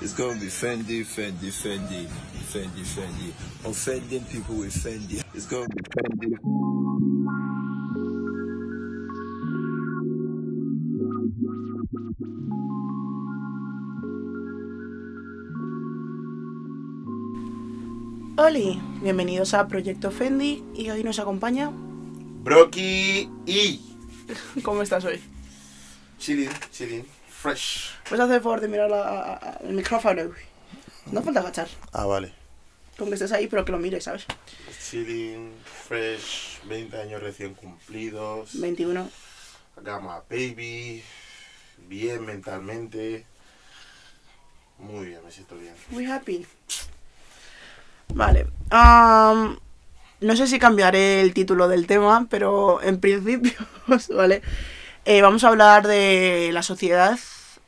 It's gonna be Fendi, Fendi, Fendi, Fendi, Fendi. Offending people with Fendi. It's gonna be Fendi. Oli, bienvenidos a Proyecto Fendi y hoy nos acompaña. Brocky y ¿Cómo estás hoy? chilling, chilling, fresh. ¿Puedes hacer el favor de mirar la- a- a- el micrófono? No falta agachar. Ah, vale. Con que estés ahí, pero que lo mires, ¿sabes? Chilling, fresh, 20 años recién cumplidos. 21. Gama baby, bien mentalmente. Muy bien, me siento bien. Muy happy. Vale. am, no sé si cambiaré el título del tema, pero en principio, ¿vale? Eh, vamos a hablar de la sociedad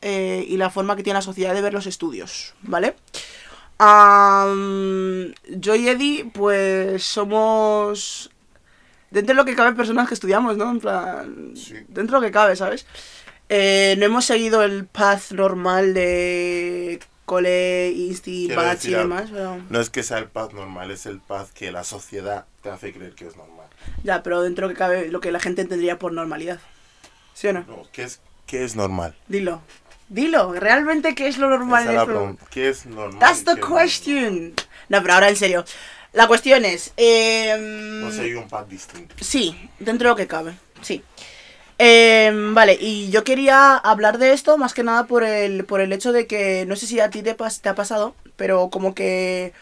eh, y la forma que tiene la sociedad de ver los estudios, ¿vale? Yo y Eddie, pues somos. Dentro de lo que cabe, personas que estudiamos, ¿no? En plan. Sí. Dentro de lo que cabe, ¿sabes? Eh, no hemos seguido el path normal de cole, insti, batch y demás, pero... No es que sea el paz normal, es el paz que la sociedad te hace creer que es normal. Ya, pero dentro de lo que cabe, lo que la gente entendería por normalidad. ¿Sí o no? No, ¿qué es, qué es normal? Dilo. Dilo, ¿realmente qué es lo normal Esa es la. ¿Qué es normal? That's the question. No, pero ahora en serio. La cuestión es... eh, No sé, hay un paz distinto. Sí, dentro de lo que cabe, sí. Em, vale, y yo quería hablar de esto más que nada por el, por el hecho de que, no sé si a ti te ha pasado, pero como que,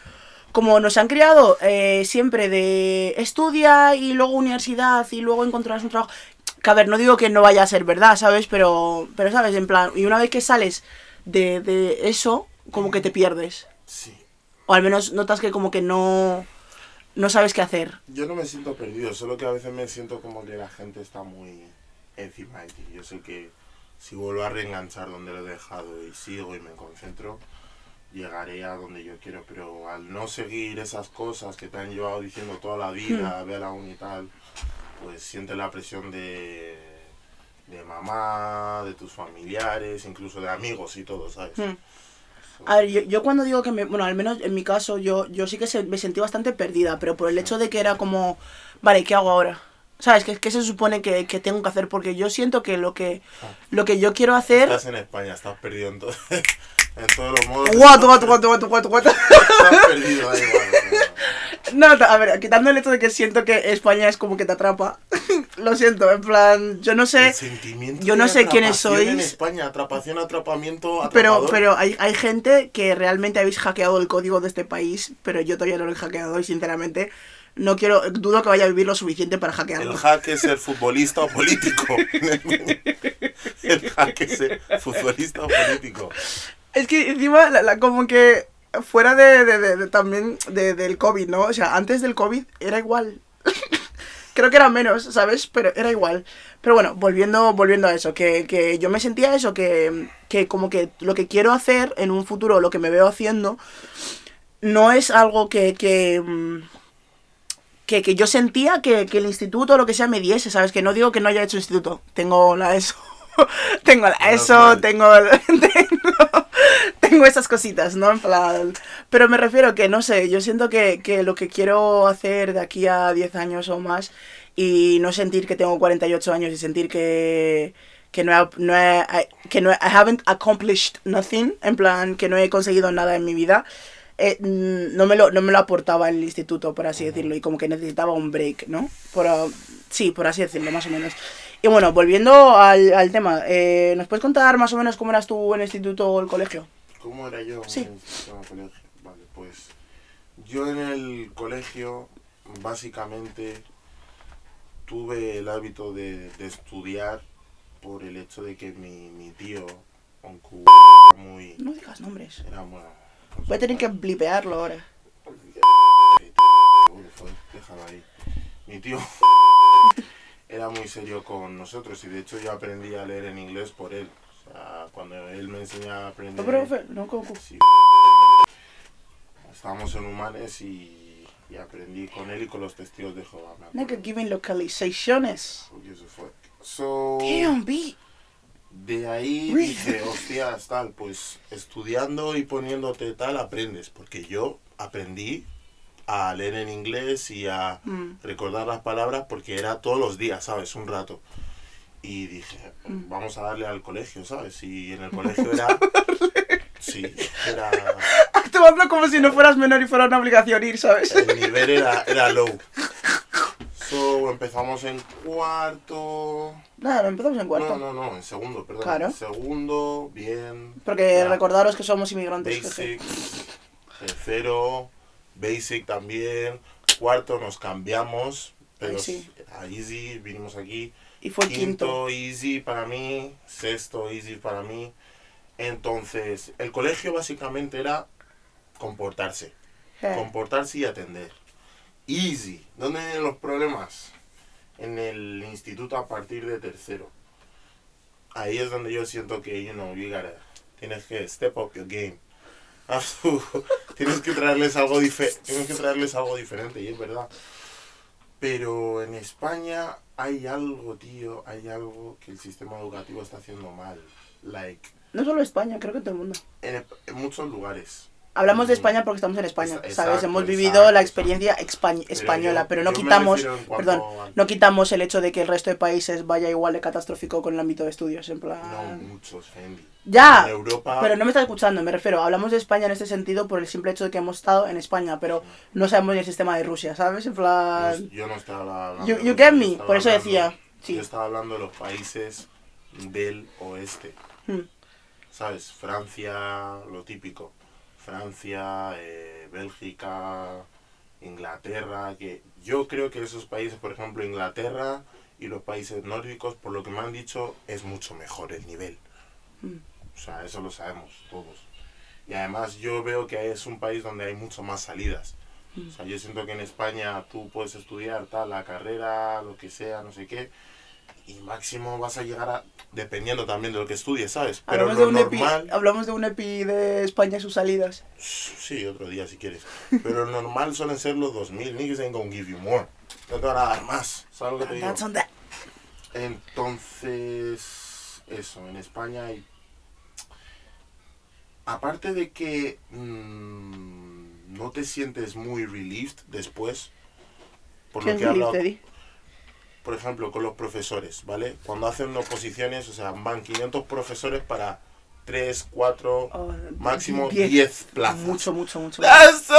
como nos han criado eh, siempre de estudia y luego universidad y luego encontrarás un trabajo, que a ver, no digo que no vaya a ser verdad, ¿sabes? Pero, pero ¿sabes? En plan, y una vez que sales de, de eso, como que te pierdes. Sí. O al menos notas que como que no, no sabes qué hacer. Yo no me siento perdido, solo que a veces me siento como que la gente está muy encima de ti. Yo sé que si vuelvo a reenganchar donde lo he dejado y sigo y me concentro, llegaré a donde yo quiero. Pero al no seguir esas cosas que te han llevado diciendo toda la vida, ve a la uni y tal, pues sientes la presión de, de mamá, de tus familiares, incluso de amigos y todo, ¿sabes? Hmm. A ver, yo, yo cuando digo que me... Bueno, al menos en mi caso, yo, yo sí que se- me sentí bastante perdida, pero por el hecho de que era como, vale, ¿qué hago ahora? ¿Sabes? ¿Qué, qué se supone que, que tengo que hacer? Porque yo siento que lo que, lo que yo quiero hacer... Estás en España, estás perdido en, todo, en todos los modos. Guato, guato, guato, guato, guato, guato. Estás perdido, da igual. No, a ver, quitando el hecho de que siento que España es como que te atrapa. lo siento, en plan, yo no sé... El yo no sé quiénes En sois. España, atrapación, atrapamiento, Pero, atrapador. pero hay, hay gente que realmente habéis hackeado el código de este país, pero yo todavía no lo he hackeado y sinceramente no quiero, dudo que vaya a vivir lo suficiente para hackearlo. El hack es ser futbolista o político. El hack es ser futbolista o político. Es que encima, la, la- como que fuera de, de- de- de también de- del COVID, ¿no? O sea, antes del COVID era igual. Creo que era menos, ¿sabes? Pero era igual. Pero bueno, volviendo, volviendo a eso, que, que yo me sentía eso, que, que como que lo que quiero hacer en un futuro, lo que me veo haciendo, no es algo que, que, mm, que, que yo sentía que, que el instituto o lo que sea me diese, ¿sabes? Que no digo que no haya hecho instituto. Tengo la ESO. tengo la ESO, tengo, tengo, tengo esas cositas, ¿no? En plan, pero me refiero que, no sé, yo siento que, que lo que quiero hacer de aquí a 10 años o más y no sentir que tengo 48 años y sentir que, que no he, no he- que no he- I haven't accomplished nothing, en plan, que no he conseguido nada en mi vida, eh, mm, no, me lo, no me lo aportaba el instituto, por así decirlo, y como que necesitaba un break, ¿no? Por, ah, sí, por así decirlo, más o menos. Y bueno, volviendo al, al tema, eh, ¿nos puedes contar más o menos cómo eras tú en el instituto o el colegio? ¿Cómo era yo Sí. en el sistema colegio? Vale, pues yo en el colegio básicamente tuve el hábito de, de estudiar por el hecho de que mi, mi tío, aunque era muy... No digas nombres. Era muy Voy a tener que blipearlo ahora. Déjalo ahí. Mi tío era muy serio con nosotros y de hecho yo aprendí a leer en inglés por él. Sea, cuando él me enseñaba a aprender... No, profe, no, Coco. Sí. Estábamos en Humanes y, y aprendí con él y con los testigos de Jehová. Nigga giving localizaciones. Porque eso fue. So, Damn, B. De ahí Really? dije, hostias, tal, pues estudiando y poniéndote tal aprendes, porque yo aprendí a leer en inglés y a Mm. recordar las palabras porque era todos los días, ¿sabes? Un rato. Y dije, Mm. vamos a darle al colegio, ¿sabes? Y en el colegio era... Sí, era... Actuando como si no fueras menor y fuera una obligación ir, ¿sabes? El nivel era, era low. So, empezamos en cuarto... Nada, no empezamos en cuarto. No, no, no, en segundo, perdón. Claro. En segundo, bien. Porque Ya. recordaros que somos inmigrantes. Basic, tercero, basic también. Cuarto nos cambiamos, pero Ahí sí. vinimos aquí. Y fue quinto. Quinto, easy para mí. Sexto, easy para mí. Entonces, el colegio básicamente era comportarse. Comportarse y atender. Easy. ¿Dónde vienen los problemas? En el instituto a partir de tercero. Ahí es donde yo siento que, you know, you gotta, tienes que step up your game. Tu- tienes que traerles algo dife- tienes que traerles algo diferente y es verdad. Pero en España hay algo, tío, hay algo que el sistema educativo está haciendo mal. Like, No solo España, creo que todo el mundo. en, en muchos lugares. Hablamos de. España porque estamos en España, Exacto, ¿sabes? Hemos exacto, vivido la experiencia española, yo- pero no quitamos, en perdón, a- no quitamos el hecho de que el resto de países vaya igual de catastrófico con el ámbito de estudios, en plan... No muchos, Fendi. Ya, En Europa. pero no me estás escuchando, me refiero, hablamos de España en este sentido por el simple hecho de que hemos estado en España, pero no sabemos ni el sistema de Rusia, ¿sabes? En plan... yo no estaba hablando. You- get me, por eso hablando- decía, sí. Yo estaba hablando de los países del oeste. Hmm. ¿Sabes? Francia, lo típico. Francia, eh, Bélgica, Inglaterra. que Yo creo que esos países, por ejemplo, Inglaterra y los países nórdicos, por lo que me han dicho, es mucho mejor el nivel. Hmm. O sea, eso lo sabemos todos. Y además yo veo que es un país donde hay mucho más salidas. O sea, yo siento que en España tú puedes estudiar tal, la carrera, lo que sea, no sé qué, y máximo vas a llegar a, dependiendo también de lo que estudies, ¿sabes? Pero Hablamos de, lo un epi, normal, hablamos de un EPI de España y sus salidas. sí, otro día si quieres, pero lo normal suelen ser los 2000, niggas ain't gonna give you more. No te van a dar más, ¿sabes lo que te digo? Entonces, eso, en España hay... Aparte de que mm, no te sientes muy relieved después, por ¿Qué lo es que he hablado, por ejemplo, con los profesores, ¿vale? Cuando hacen oposiciones, o sea, van 500 profesores para 3, 4, Oh, máximo diez. 10 plazas. Mucho, mucho, mucho. ¡Eso!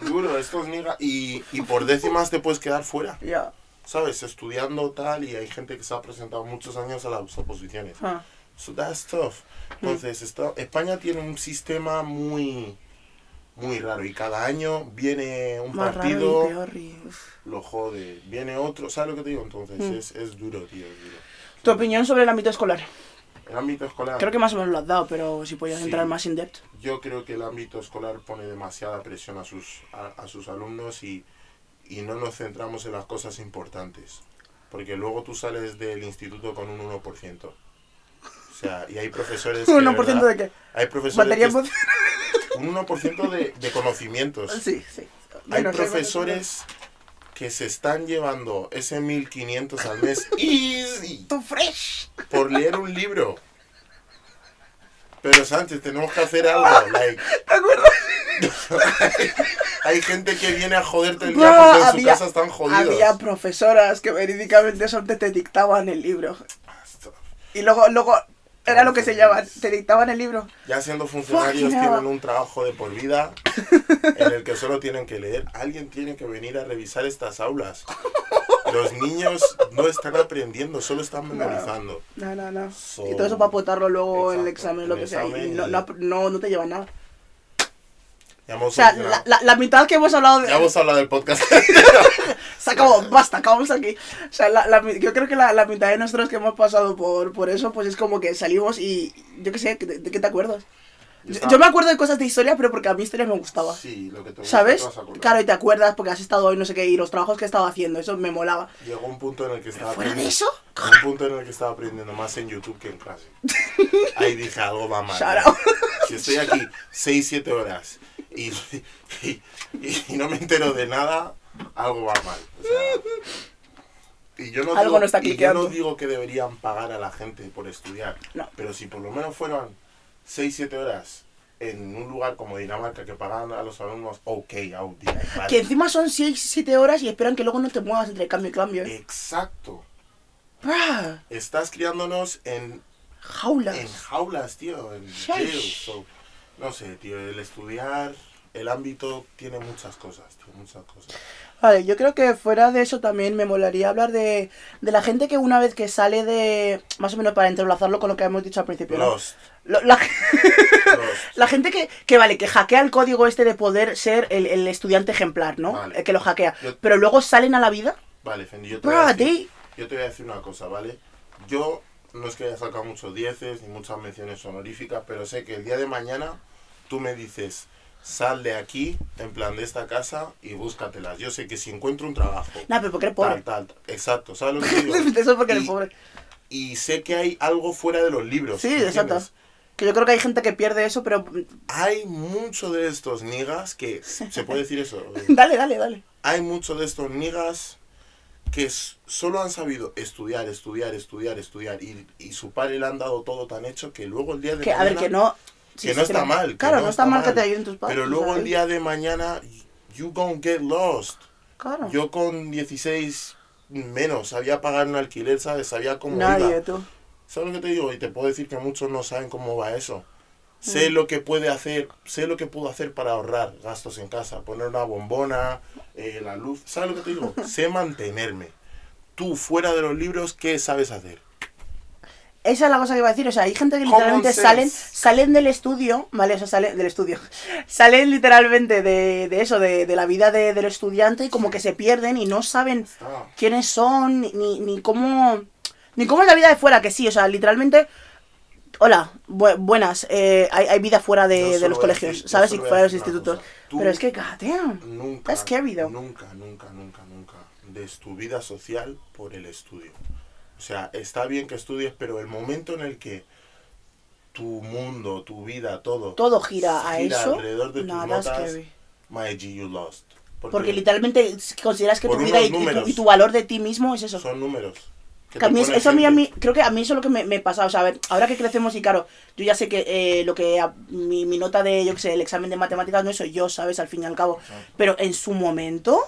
Duro, estos niggas. Y, y por décimas te puedes quedar fuera. Ya. ¿sabes? Estudiando tal y hay gente que se ha presentado muchos años a las oposiciones. Ah. So that's tough. Entonces, está- España tiene un sistema muy muy raro y cada año viene un Más partido, raro y peor. y- lo jode, viene otro, ¿sabes lo que te digo? Entonces Mm. es, es duro, tío, es duro. Tu opinión sobre el ámbito escolar. El ámbito escolar, Creo que más o menos lo has dado, pero si podías Sí. entrar más in depth. yo creo que el ámbito escolar pone demasiada presión a sus, a, a sus alumnos y, y no nos centramos en las cosas importantes. Porque luego tú sales del instituto con un 1%. O sea, y hay profesores que... ¿Un de 1% verdad, de qué? Hay profesores que- un 1% de, de conocimientos. Sí, sí. Hay no profesores que se están llevando ese 1500 al mes easy ¡Tú fresh! por leer un libro. Pero Sánchez, tenemos que hacer algo. Like, ¿Te acuerdas? hay gente que viene a joderte el día porque en su casa están jodidos. Había profesoras que verídicamente son te dictaban el libro. Y luego, luego era lo que se llama, te dictaban el libro. Ya siendo funcionarios hell. tienen un trabajo de por vida en el que solo tienen que leer. Alguien tiene que venir a revisar estas aulas. Los niños no están aprendiendo, solo están memorizando. No, no, no. So- y todo eso para apotarlo luego en el examen, lo que sea. Y- no, no, no te lleva nada. O sea, la, la, la mitad que hemos hablado de... ya hemos hablado del podcast. Se acabó, basta, acabamos aquí. O sea, la, yo creo que la, la mitad de nosotros que hemos pasado por, por eso, pues es como que salimos y yo qué sé, ¿de, de qué te acuerdas? Yo, yo me acuerdo de cosas de historia, pero porque a mí historia me gustaba. Sí, lo que te gusta ¿Sabes? te. Claro, y te acuerdas porque has estado hoy, no sé qué, y los trabajos que estaba haciendo, eso me molaba. Llegó un punto en el que estaba Fuera de eso, un punto en el que estaba aprendiendo más en YouTube que en clase. Ahí dije, algo va mal. Shout out. Si estoy aquí 6, 7 horas y, y, y no me entero de nada, algo va mal. O sea, Y yo no Algo digo, no está y yo no digo que deberían pagar a la gente por estudiar. No. Pero si por lo menos fueran 6-7 horas en un lugar como Dinamarca que pagan a los alumnos, ok, Audi. vale. Que encima son 6-7 horas y esperan que luego no te muevas entre cambio y cambio. ¿eh? Exacto. Brah, Estás criándonos en, jaulas. en jaulas, tío, en jails. So, no sé, tío, el estudiar, el ámbito tiene muchas cosas, tío, muchas cosas. Vale, yo creo que fuera de eso también me molaría hablar de, de la gente que una vez que sale de... Más o menos para entrelazarlo con lo que hemos dicho al principio. ¿no? Lost, Lo- la, gente que, que, vale, que hackea el código este de poder ser el, el estudiante ejemplar, ¿no? Vale. El que lo hackea. Yo- Pero luego salen a la vida. Vale, Fendi, yo te, voy a Bruh, decir, they- yo te voy a decir una cosa, ¿vale? Yo no es que haya sacado muchos dieces ni muchas menciones honoríficas, pero sé que el día de mañana tú me dices, sal de aquí, en plan de esta casa, y búscatelas. Yo sé que si encuentro un trabajo, Nah, pero porque eres pobre. tal, tal, tal, exacto, ¿sabes lo que digo? Eso es porque eres Y- pobre. Y sé que hay algo fuera de los libros. Sí, ¿me exacto. Que yo creo que hay gente que pierde eso, pero... Hay mucho de estos niggas que, ¿se puede decir eso? Dale, dale, dale. hay muchos de estos niggas que solo han sabido estudiar, estudiar, estudiar, estudiar y, y su padre le han dado todo tan hecho que luego el día de Que, a ver, que no... que no está mal, Claro, no no está está mal que te ayuden tus padres. pero luego el día de mañana you gonna get lost. Claro. yo con 16 menos sabía pagar un alquiler sabes sabía cómo Nadie, iba. tú. sabes lo que te digo y te puedo decir que muchos no saben cómo va eso. Mm. sé lo que puede hacer sé lo que puedo hacer para ahorrar gastos en casa. Poner una bombona eh, la luz. Sabes lo que te digo sé mantenerme. Tú fuera de los libros qué sabes hacer Esa es la cosa que iba a decir, o sea, hay gente que literalmente salen, salen del estudio, ¿vale? O sea, salen del estudio. Salen literalmente de, de eso, de, de la vida de- del estudiante y como que se pierden y no saben quiénes son, ni, ni, cómo... Ni cómo es la vida de fuera, que sí, o sea, literalmente... Hola, bu- buenas, eh, hay, hay vida fuera de, los colegios, decir- ¿sabes? Y fuera de los institutos. cosa. Pero es que, goddamn, nunca that's scary, though. nunca nunca nunca nunca des tu vida social por el estudio o sea está bien que estudies pero el momento en el que tu mundo tu vida todo Todo gira a eso, alrededor de tus nada notas scary. my G you lost Porque literalmente consideras que tu vida y, tu, números. y tu valor de ti mismo es eso. son números Que te a mí, pone eso a mí, a mí, creo que a mí eso es lo que me, me pasa. O sea, a ver, ahora que crecemos y claro, yo ya sé que eh, lo que a- mi, mi nota de, yo que sé, el examen de matemáticas no soy yo, ¿sabes? Al fin y al cabo. Exacto. Pero en su momento,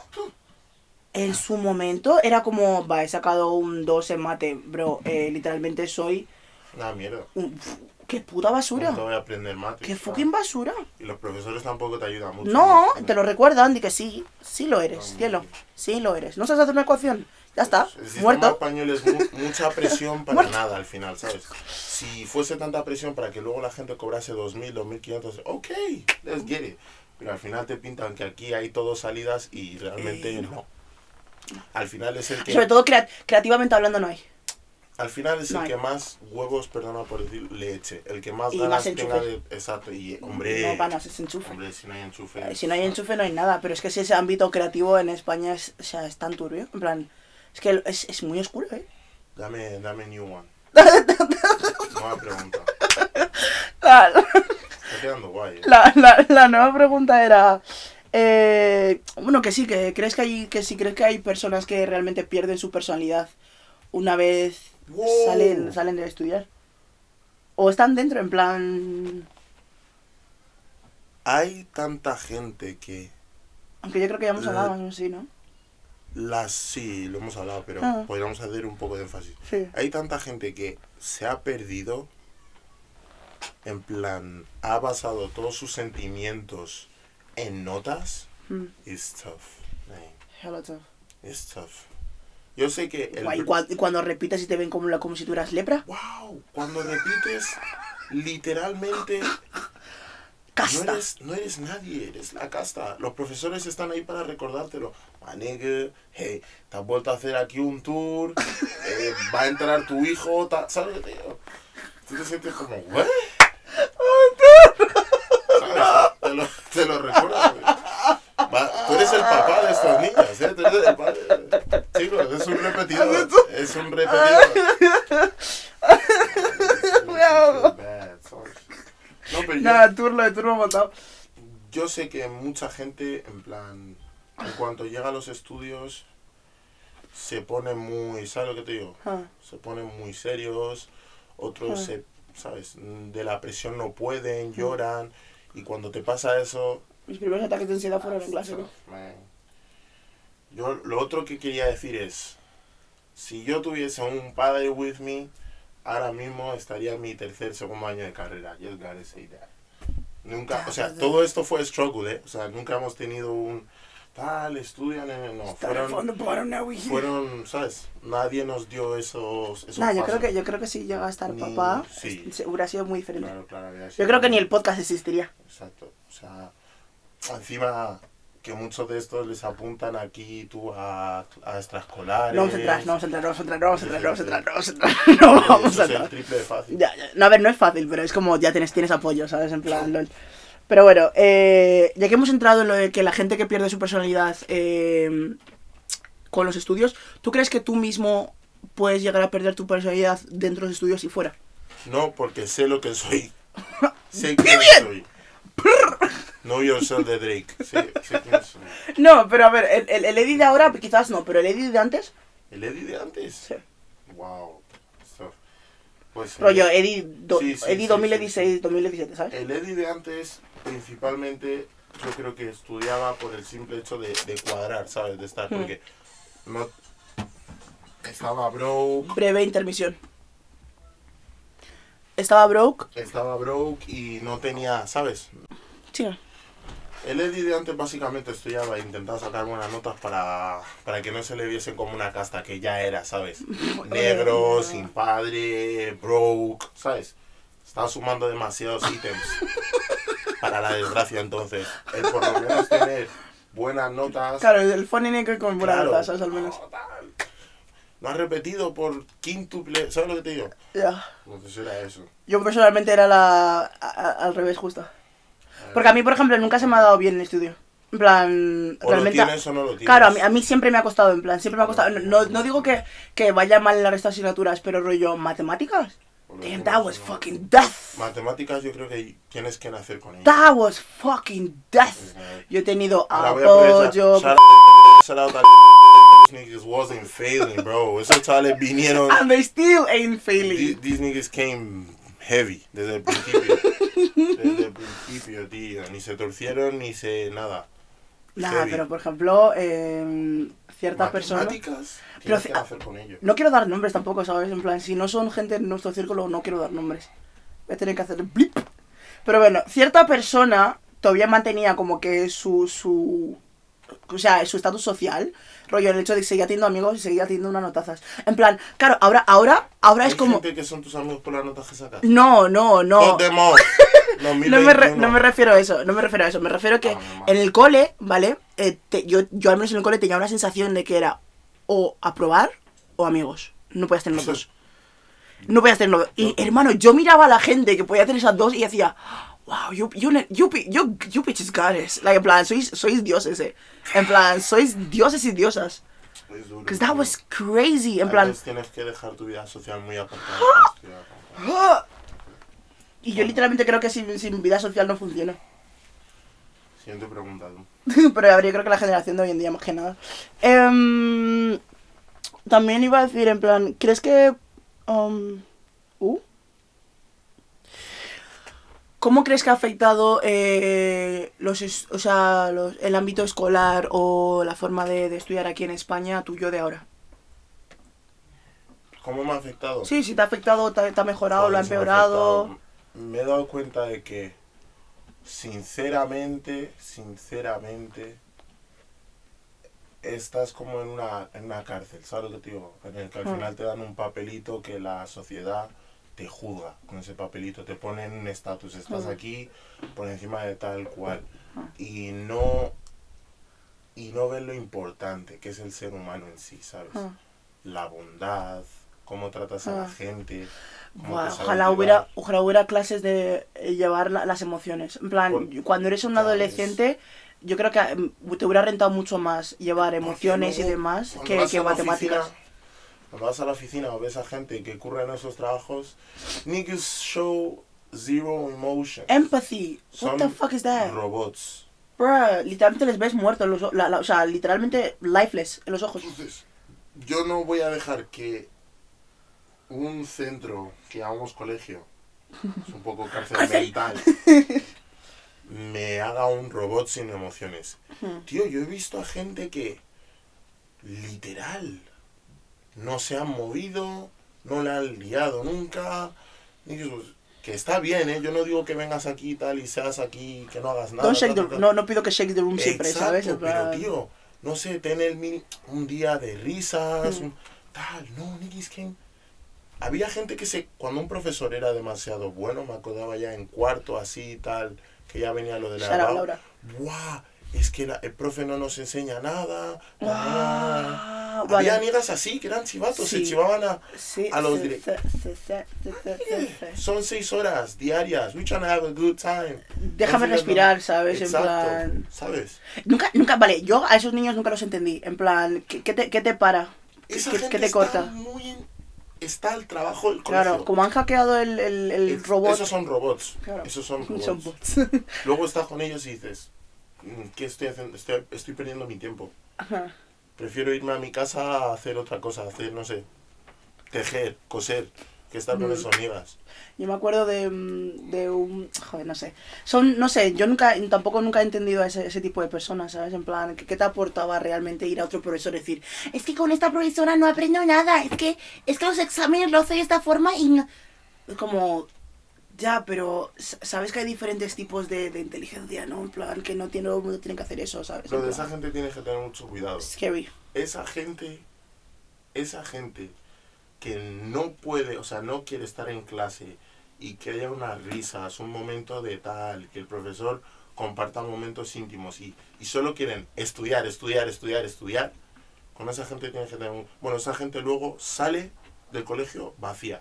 en su momento era como, va, he sacado un 2 en mate, bro. eh, literalmente soy Una mierda un... ¡Qué puta basura! no voy a aprender mate ¡Qué fucking basura! y los profesores tampoco te ayudan mucho No, ¿no? te lo recuerdan, di que sí, sí lo eres, No, cielo, sí lo eres. ¿No sabes hacer una ecuación? Ya está, El sistema muerto. español es mu- mucha presión para nada al final, ¿sabes? Si fuese tanta presión para que luego la gente cobrase 2.000, 2.500, ok, let's get it. Pero al final te pintan que aquí hay todo salidas y realmente Eh, no. Al final es el que, Sobre todo crea- creativamente hablando no hay. al final es no el hay. que más huevos, perdona por decir, le eche. El que más Y ganas tenga de... Exacto, y hombre... No ganas, es enchufe. Hombre, si no hay enchufe... Eh, Si no hay enchufe no hay nada, pero es que ese ámbito creativo en España es, o sea, es tan turbio. En plan, es que es, es muy oscuro, ¿eh? Dame, dame new one. Nueva pregunta. La, Está quedando guay, ¿eh? la, la, la nueva pregunta era... eh, bueno, que sí, que crees que hay que sí crees que hay personas que realmente pierden su personalidad una vez Wow. salen, salen de estudiar. O están dentro, en plan... Hay tanta gente que... Aunque yo creo que ya hemos La- hablado más o menos así, ¿no? Las sí, lo hemos hablado, pero Ah. podríamos hacer un poco de énfasis. Sí. Hay tanta gente que se ha perdido, en plan, ha basado todos sus sentimientos en notas. Mm, tough, man. hella tough. It's tough. Yo sé que el... Guay, cuando repites y te ven como, la, como si tú eras lepra, Wow, cuando repites, literalmente no casta. eres, no eres nadie, eres la casta. Los profesores están ahí para recordártelo. Manegue, hey, te has vuelto a hacer aquí un tour, eh, va a entrar tu hijo, ta- ¿sabes? digo? Tú te sientes como, ¿what? ¿Sabes? Te lo, te lo recuerdo, güey. Va, tú eres el papá de estos niños, ¿eh? Tú eres el padre. Chicos, es un repetidor. Es un repetidor. No, pero yo, Nada, turlo de turbo montado. yo sé que mucha gente, en plan, en cuanto llega a los estudios, se ponen muy, ¿sabes lo que te digo? Ah. Se ponen muy serios, otros Ah. se, ¿sabes? De la presión no pueden, lloran, y cuando te pasa eso, Mis primeros ataques de ansiedad fueron en clase, ¿no? Man. Yo lo otro que quería decir es, si yo tuviese un padre with me, ahora mismo estaría en mi tercer, segundo año de carrera. That. Nunca, o sea, todo esto fue struggle, ¿eh? O sea, nunca hemos tenido un tal, estudian en. No, fueron, Fueron... fueron, ¿sabes? Nadie nos dio esos... esos Nah, yo creo que yo creo que si llega a estar Ni- papá, sí. es- hubiera sido muy diferente. Claro, claro, había Yo sido- creo que ni el podcast existiría. Exacto. O sea, encima que muchos de estos les apuntan aquí tú a, a extraescolares. No vamos a entrar, no vamos a entrar, no vamos a entrar, no vamos a entrar, no vamos a entrar, no vamos a entrar, no vamos a es el entrar. triple de fácil. Ya, ya. No, a ver, no es fácil, pero es como ya tienes, tienes apoyo, ¿sabes? En plan, lol. Pero bueno, eh, ya que hemos entrado en lo de que la gente que pierde su personalidad eh, con los estudios, ¿tú crees que tú mismo puedes llegar a perder tu personalidad dentro de los estudios y fuera? No, porque sé lo que soy. sé quién soy. Know yourself de Drake. Sé, sé quién soy. No, pero a ver, el, el, el Eddie de ahora quizás no, pero el Eddie de antes, ¿El Eddie de antes? sí. Wow. Pues, Rollo, Eddie, do- Sí, sí, Eddie sí, 2016, 2017, ¿sabes? El Eddie de antes, principalmente, yo creo que estudiaba por el simple hecho de, de cuadrar, ¿sabes? De estar, porque no estaba broke, Breve intermisión. Estaba broke. estaba broke y no tenía, ¿sabes? Sí. El Eddie de antes básicamente estudiaba e intentaba sacar buenas notas para, para que no se le viese como una casta que ya era, ¿sabes? Negro, sin padre, broke, ¿sabes? Estaba sumando demasiados ítems para la desgracia entonces. El por lo menos tener buenas notas. Claro, el funny nigga con buena Claro. nota, ¿sabes? Al menos. No. No has repetido por quíntuple, ¿sabes lo que te digo? Ya. Entonces era eso. Yo personalmente era la. a- a- al revés, justo. Porque a mí, por ejemplo, nunca se me ha dado bien el estudio. En plan, O lo realmente. tienes o no lo tienes. Claro, a mí, a mí siempre me ha costado, en plan, siempre me ha costado. No, no digo que, que vaya mal en el resto de asignaturas, pero rollo, matemáticas. Damn, that was fucking death. Matemáticas yo creo que tienes que nacer con ello. That was fucking death. Yo he tenido apoyo. Shout out- These niggas wasn't failing, bro. Esos chavales vinieron. And they still ain't These, failing. these niggas came heavy desde el principio. Desde el principio, tío. Ni se torcieron ni se nada. Nah, pero por ejemplo, eh, ciertas personas. Pero que ce- nacer con ello. No quiero dar nombres tampoco, ¿sabes? En plan, si no son gente en nuestro círculo, no quiero dar nombres. Voy a tener que hacer el blip. Pero bueno, cierta persona todavía mantenía como que su. su o sea, su estatus social, rollo, el hecho de que seguía teniendo amigos y seguía teniendo unas notazas. En plan, claro, ahora, ahora, ahora es Hay como. gente que son tus amigos por las notas que sacas. No, no, no. No me, re- 2021. no me refiero a eso, no me refiero a eso. Me refiero que Ah, en el cole, ¿vale? Eh, te- yo, yo al menos en el cole tenía una sensación de que era o aprobar o amigos. No podías tener los dos. No podías tener los dos. Y hermano, yo miraba a la gente que podía tener esas dos y decía, wow, you, you, you, you, you bitches got it. Like, en plan, sois, sois dioses, eh. En plan, sois dioses y diosas. Because that was crazy. En A plan, tienes que dejar tu vida social muy apartada. Y yo literalmente creo que sin, sin vida social no funciona. Siguiente pregunta. tú. Pero a ver, yo creo que la generación de hoy en día más que nada. Em, también iba a decir, en plan, ¿crees que... um, uh? ¿Cómo crees que ha afectado eh, los, o sea, los- el ámbito escolar o la forma de, de estudiar aquí en España a tu yo de ahora? ¿Cómo me ha afectado? Sí, si te ha afectado, te, te ha mejorado, lo ha empeorado. Me he dado cuenta de que, sinceramente, sinceramente, estás como en una, en una cárcel, ¿sabes lo que te digo? En el que al Ah. final te dan un papelito que la sociedad te juzga con ese papelito, te ponen un estatus, estás aquí por encima de tal cual. Ah. Y no, y no ven lo importante que es el ser humano en sí, ¿sabes? Ah. La bondad, cómo tratas a Ah. la gente. cómo Buah, te sabes ojalá hubiera, ojalá hubiera clases de eh, llevar la- las emociones. En plan, Por- cuando eres un adolescente, yo creo que mm, te hubiera rentado mucho más llevar emociones y demás que, que matemáticas. oficina, Cuando vas a la oficina o ves a gente que curra en esos trabajos, niggas show zero emotion. Empathy. What Son the fuck is that? robots. Bruh, literalmente les ves muertos, los la- la- o sea, literalmente lifeless en los ojos. Entonces, yo no voy a dejar que un centro que llamamos colegio, es un poco cárcel mental, me haga un robot sin emociones. Tío, yo he visto a gente que, literal, no se han movido, no la han liado nunca. y que, pues, que está bien, ¿eh? Yo no digo que vengas aquí y tal y seas aquí, que no hagas nada. Shake tal, no, no pido que shake the room siempre, Exacto, ¿sabes? Pero tío, no sé, tener un día de risas, un- tal, no, Nicky, que había gente que se, cuando un profesor era demasiado bueno, me acordaba ya en cuarto, así, tal, que ya venía lo de la Laura. ¡buah! Es que la- el profe no nos enseña nada. Ah, Había vale. amigas así, que eran chivatos, se Sí. chivaban a... Sí, a los sí, direct- sí, sí, sí, sí, sí, sí, sí. Son seis horas diarias, we trying to have a good time. Déjame Entonces, no- respirar, ¿sabes? En Exacto, plan... ¿sabes? Nunca, nunca, vale, yo a esos niños nunca los entendí. En plan, ¿qué, qué te, qué te para? Esa ¿Qué, gente qué te está corta? muy... Está el trabajo del Claro, como han hackeado el, el, el Es- robot. Esos son robots. Claro. Esos son robots. Son bots. Luego estás con ellos y dices, "Mm, ¿qué estoy haciendo? Estoy, estoy perdiendo mi tiempo. Ajá. Prefiero irme a mi casa a hacer otra cosa, hacer, no sé, tejer, coser, que estar con Mm. esas amigas. Yo me acuerdo de, mm, de un... Joder, no sé. Son, no sé, yo nunca, tampoco nunca he entendido a ese, ese tipo de personas, ¿sabes? En plan, ¿qué, qué te aportaba realmente ir a otro profesor y decir, es que con esta profesora no aprendo nada, es que, es que los exámenes los hace de esta forma y no... Como... Ya, pero sabes que hay diferentes tipos de, de inteligencia, ¿no? En plan, que no tiene, no tienen que hacer eso, ¿sabes? En de esa gente tienes que tener mucho cuidado. Scary. Esa gente, esa gente que no puede, o sea, no quiere estar en clase y que haya unas risas, un momento de tal, que el profesor comparta momentos íntimos y, y solo quieren estudiar, estudiar, estudiar, estudiar, con esa gente tienes que tener un... Bueno, esa gente luego sale del colegio vacía.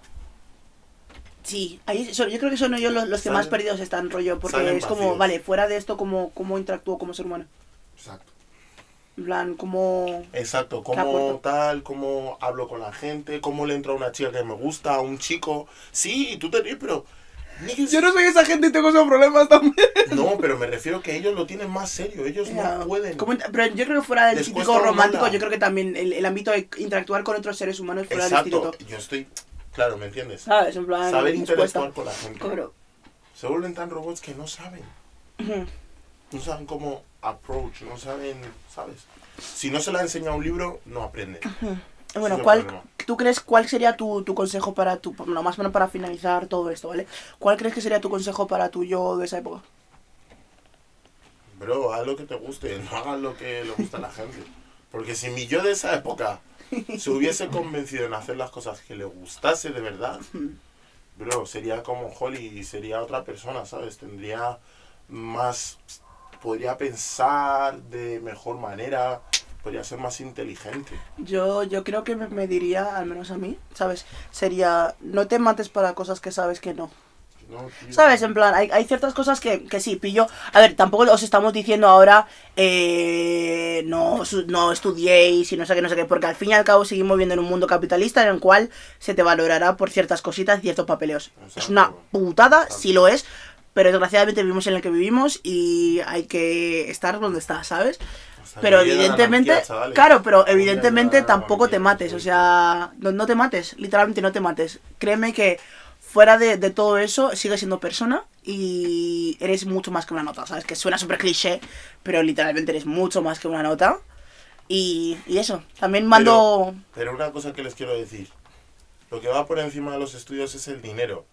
Sí, ahí, yo creo que son ellos los, los que Salen- más perdidos están, rollo, porque es como, vacíos. vale, fuera de esto, ¿cómo, cómo interactúo como ser humano? Exacto. En plan, como... Exacto, cómo tal, cómo hablo con la gente, cómo le entra a una chica que me gusta, a un chico. Sí, tú te ríes, pero... Yo no soy esa gente y tengo esos problemas también. No, pero me refiero que ellos lo tienen más serio, ellos Ya, no pueden. como pero yo creo que fuera del Les típico romántico, yo creo que también el, el ámbito de interactuar con otros seres humanos fuera del Exacto, instituto. yo estoy... Claro, ¿me entiendes? ¿Sabes? En plan, Saber interactuar con la gente. Claro. Se vuelven tan robots que no saben. Ujú. No saben cómo approach, no saben, ¿sabes? Si no se le ha enseñado un libro, no aprende. Bueno, es el ¿cuál, problema. ¿tú crees cuál sería tu, tu consejo para tu, bueno, más o menos para finalizar todo esto, ¿vale? ¿Cuál crees que sería tu consejo para tu yo de esa época? Bro, haz lo que te guste, no hagas lo que le gusta a la gente. Porque si mi yo de esa época se hubiese convencido en hacer las cosas que le gustase de verdad, bro, sería como Holly y sería otra persona, ¿sabes? Tendría más. Podría pensar de mejor manera, podría ser más inteligente. Yo, yo creo que me, me diría, al menos a mí, ¿sabes? Sería, no te mates para cosas que sabes que no. No. ¿Sabes? En plan, hay, hay ciertas cosas que, que sí, pillo. A ver, tampoco os estamos diciendo ahora, eh, no, no estudiéis y no sé qué, no sé qué, porque al fin y al cabo seguimos viviendo en un mundo capitalista en el cual se te valorará por ciertas cositas y ciertos papeleos. Es Exacto. una putada, Exacto. sí lo es, pero desgraciadamente vivimos en el que vivimos y hay que estar donde está, ¿sabes? Pero evidentemente, claro, pero evidentemente tampoco te mates, o sea, no, no te mates, literalmente no te mates. Créeme que fuera de, de todo eso, sigues siendo persona y eres mucho más que una nota, ¿sabes? Que suena súper cliché, pero literalmente eres mucho más que una nota. Y, y eso, también mando... Pero una cosa que les quiero decir. Lo que va por encima de los estudios es el dinero.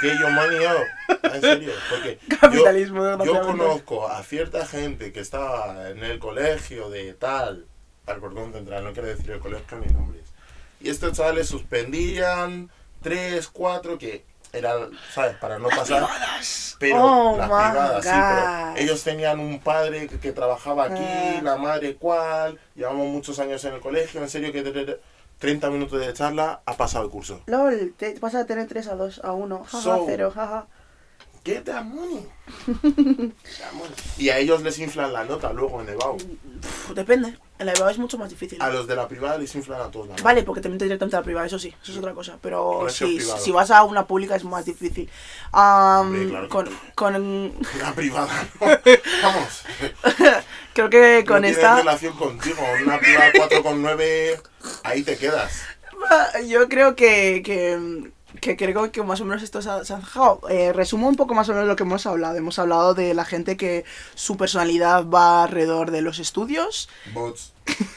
Que yo up. En serio. Porque Capitalismo, yo, yo conozco a cierta gente que estaba en el colegio de tal. Al cordón central, no quiero decir el colegio ni nombres. Y estos chavales suspendían tres, cuatro, que eran, ¿sabes? Para no pasar. Pero Oh, las privadas, sí, pero ellos tenían un padre que, que trabajaba aquí, Ah. la madre cual, llevamos muchos años en el colegio, en serio que 30 minutos de charla, ha pasado el curso. LOL, te vas a tener 3 a 2 a 1, jaja, So- 0, jaja. Get that money. That money. y a ellos les inflan la nota luego en EBAU. Depende, en la EVA es mucho más difícil. A los de la privada les inflan a todos la nota. Vale, porque te metes directamente a la privada, eso sí, eso es otra cosa. Pero si, si vas a una pública es más difícil. Hombre, claro con, con- La privada, no. Vamos. creo que con no esta. relación contigo. Una privada 4,9 ahí te quedas. Yo creo que, que, que creo que más o menos esto se ha, se ha. Eh, resumo un poco más o menos lo que hemos hablado. Hemos hablado de la gente que su personalidad va alrededor de los estudios. Bots.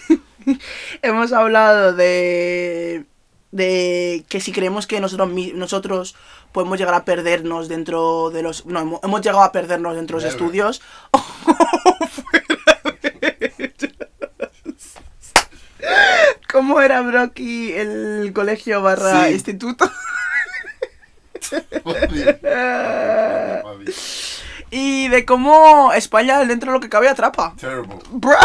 Hemos hablado de de que si creemos que nosotros nosotros podemos llegar a perdernos dentro de los no hemos, hemos llegado a perdernos dentro de los estudios ¿Cómo era Brocky el colegio barra Sí. instituto? Y de cómo España dentro de lo que cabe atrapa. Terrible. Bruh.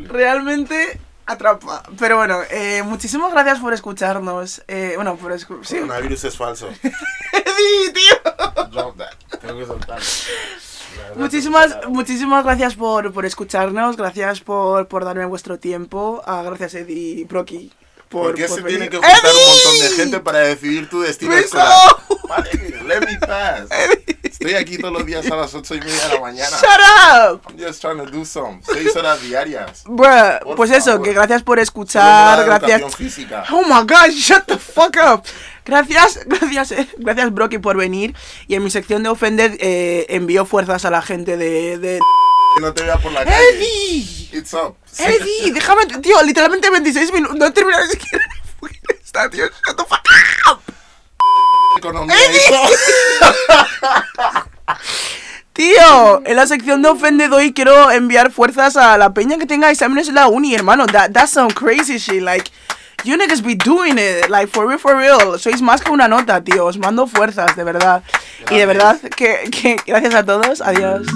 Realmente atrapa. Pero bueno, eh, muchísimas gracias por escucharnos. Eh, bueno, por escuchar. Sí. Coronavirus es falso. Sí, tío. Drop that. Tengo que soltarlo. Muchísimas, muchísimas gracias por, por escucharnos. Gracias por, por darme vuestro tiempo. Ah, gracias, Eddie y Proki. Por, ¿Por qué por se venir. tiene que juntar un montón de ¡Eddie! gente para decidir tu destino ¡Beso! escolar? Vale, let me pass. Estoy aquí todos los días a las ocho y media de la mañana. ¡Shut up! I'm just trying to do some. Seis horas diarias. Bruh, Por pues eso, que gracias por escuchar. Gracias. física. Oh my god, shut the fuck up. Gracias, gracias, eh, gracias Brocky por venir. Y en mi sección de ofender eh, envío fuerzas a la gente de... de... No te vea por la calle. ¡Eddie! It's up. ¡Eddie! Déjame, tío, literalmente 26 minutos. No he terminado ni siquiera. Está, tío, shut the fuck up. Economía. Tío, en la sección de ofende doy quiero enviar fuerzas a la peña que tenga exámenes en la uni, hermano. That, that's some crazy shit, like... You niggas be doing it, like for real, for real. Sois más que una nota, tío. Os mando fuerzas, de verdad. Y de verdad, que, que gracias a todos. Adiós.